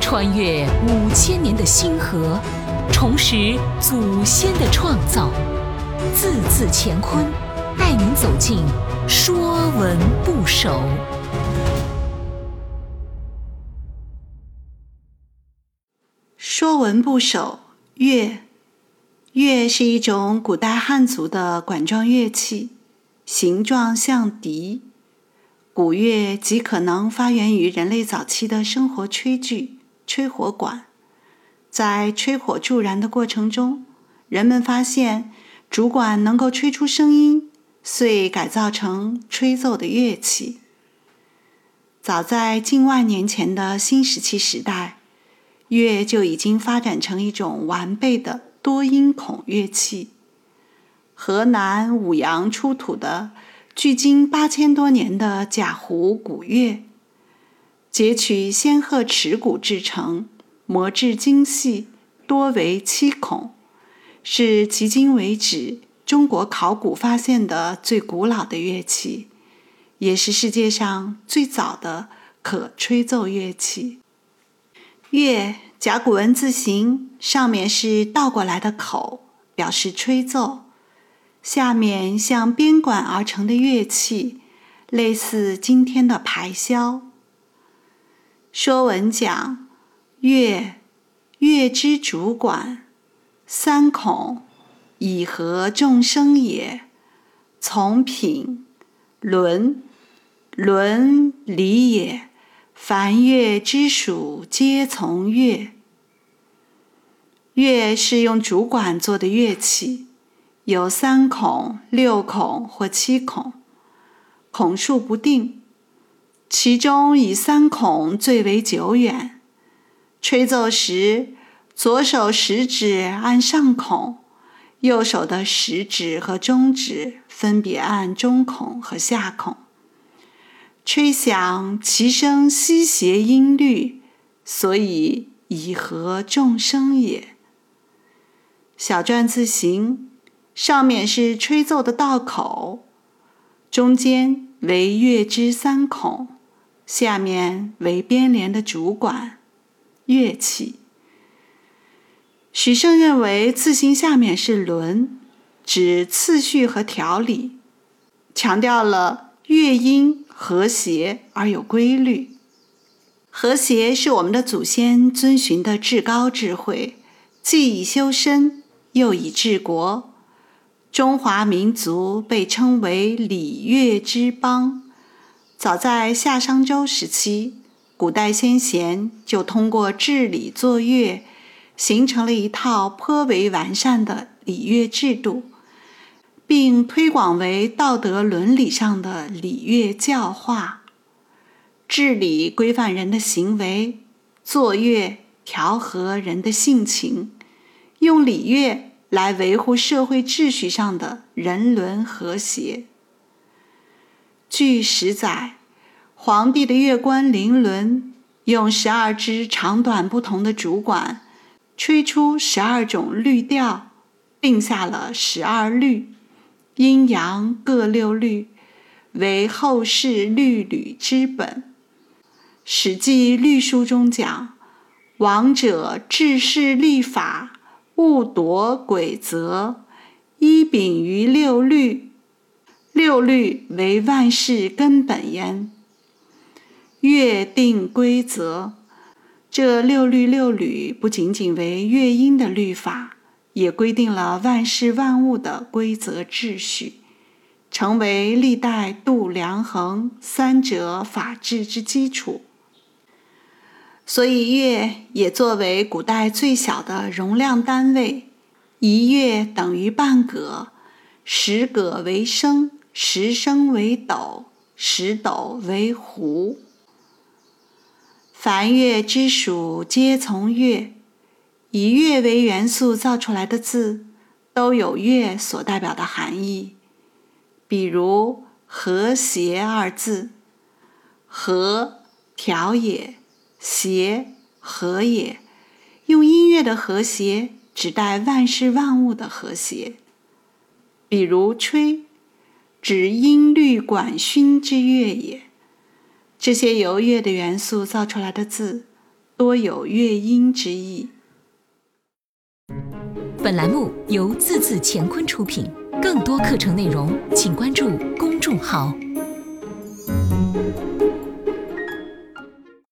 穿越五千年的星河，重拾祖先的创造，字字乾坤，带您走进《说文不首》。《说文不首》乐，乐是一种古代汉族的管状乐器，形状像笛。古乐极可能发源于人类早期的生活炊具——吹火管。在吹火助燃的过程中，人们发现竹管能够吹出声音，遂改造成吹奏的乐器。早在近万年前的新石器时代，乐就已经发展成一种完备的多音孔乐器。河南舞阳出土的。距今八千多年的贾湖古乐，截取仙鹤齿骨制成，磨制精细，多为七孔，是迄今为止中国考古发现的最古老的乐器，也是世界上最早的可吹奏乐器。乐甲骨文字形，上面是倒过来的口，表示吹奏。下面像编管而成的乐器，类似今天的排箫。说文讲：乐，乐之主管，三孔，以和众声也。从品，伦，伦理也。凡乐之属，皆从乐。乐是用竹管做的乐器。有三孔、六孔或七孔，孔数不定。其中以三孔最为久远。吹奏时，左手食指按上孔，右手的食指和中指分别按中孔和下孔。吹响，其声西谐音律，所以以和众声也。小篆字形。上面是吹奏的道口，中间为乐之三孔，下面为编连的主管乐器。许慎认为字形下面是轮，指次序和条理，强调了乐音和谐而有规律。和谐是我们的祖先遵循的至高智慧，既以修身，又以治国。中华民族被称为礼乐之邦。早在夏商周时期，古代先贤就通过治理作乐，形成了一套颇为完善的礼乐制度，并推广为道德伦理上的礼乐教化。治理规范人的行为，作乐调和人的性情，用礼乐。来维护社会秩序上的人伦和谐。据史载，皇帝的乐官林伦用十二支长短不同的竹管，吹出十二种律调，定下了十二律，阴阳各六律，为后世律吕之本。《史记·律书》中讲：“王者治世立法。”勿夺鬼则，依秉于六律。六律为万事根本焉。乐定规则，这六律六律不仅仅为乐音的律法，也规定了万事万物的规则秩序，成为历代度量衡三者法治之基础。所以，月也作为古代最小的容量单位，一月等于半葛，十葛为升，十升为斗，十斗为壶。凡月之属，皆从月。以月为元素造出来的字，都有月所代表的含义。比如“和谐”二字，“和”调也。谐和也，用音乐的和谐指代万事万物的和谐。比如吹，指音律管熏之乐也。这些由乐的元素造出来的字，多有乐音之意。本栏目由字字乾坤出品，更多课程内容，请关注公众号。